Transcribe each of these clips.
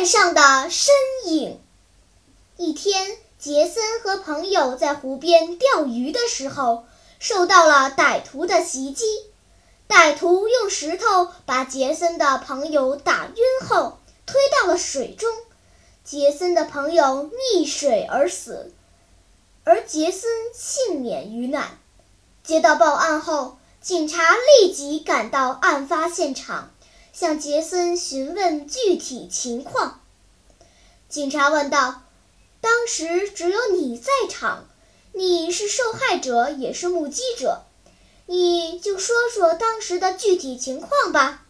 岸上的身影。一天，杰森和朋友在湖边钓鱼的时候，受到了歹徒的袭击。歹徒用石头把杰森的朋友打晕后，推到了水中。杰森的朋友溺水而死，而杰森幸免于难。接到报案后，警察立即赶到案发现场。向杰森询问具体情况。警察问道：“当时只有你在场，你是受害者也是目击者，你就说说当时的具体情况吧。”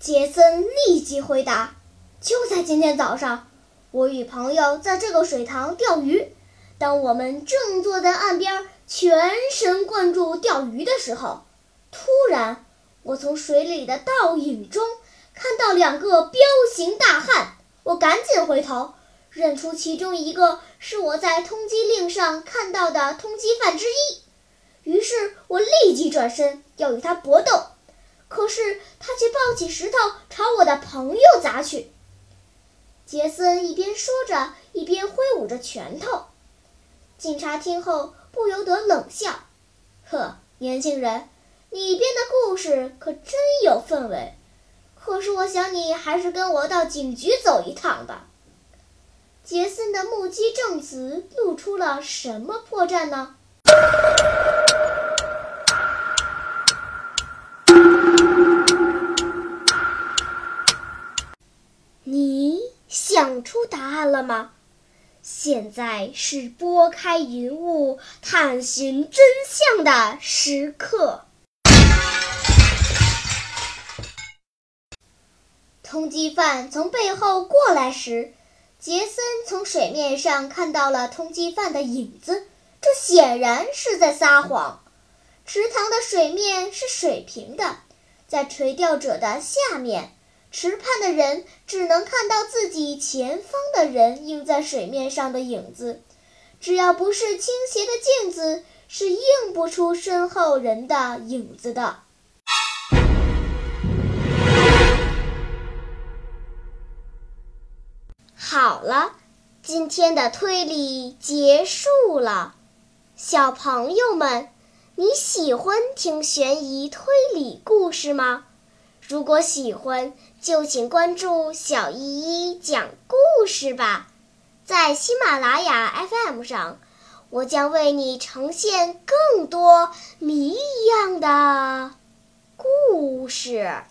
杰森立即回答：“就在今天早上，我与朋友在这个水塘钓鱼。当我们正坐在岸边，全神贯注钓鱼的时候，突然……”我从水里的倒影中看到两个彪形大汉，我赶紧回头，认出其中一个是我在通缉令上看到的通缉犯之一。于是我立即转身要与他搏斗，可是他却抱起石头朝我的朋友砸去。杰森一边说着，一边挥舞着拳头。警察听后不由得冷笑：“呵，年轻人。”你编的故事可真有氛围，可是我想你还是跟我到警局走一趟吧。杰森的目击证词露出了什么破绽呢？你想出答案了吗？现在是拨开云雾探寻真相的时刻。通缉犯从背后过来时，杰森从水面上看到了通缉犯的影子，这显然是在撒谎。池塘的水面是水平的，在垂钓者的下面，池畔的人只能看到自己前方的人映在水面上的影子。只要不是倾斜的镜子，是映不出身后人的影子的。好了，今天的推理结束了。小朋友们，你喜欢听悬疑推理故事吗？如果喜欢，就请关注小依依讲故事吧。在喜马拉雅 FM 上，我将为你呈现更多谜一样的故事。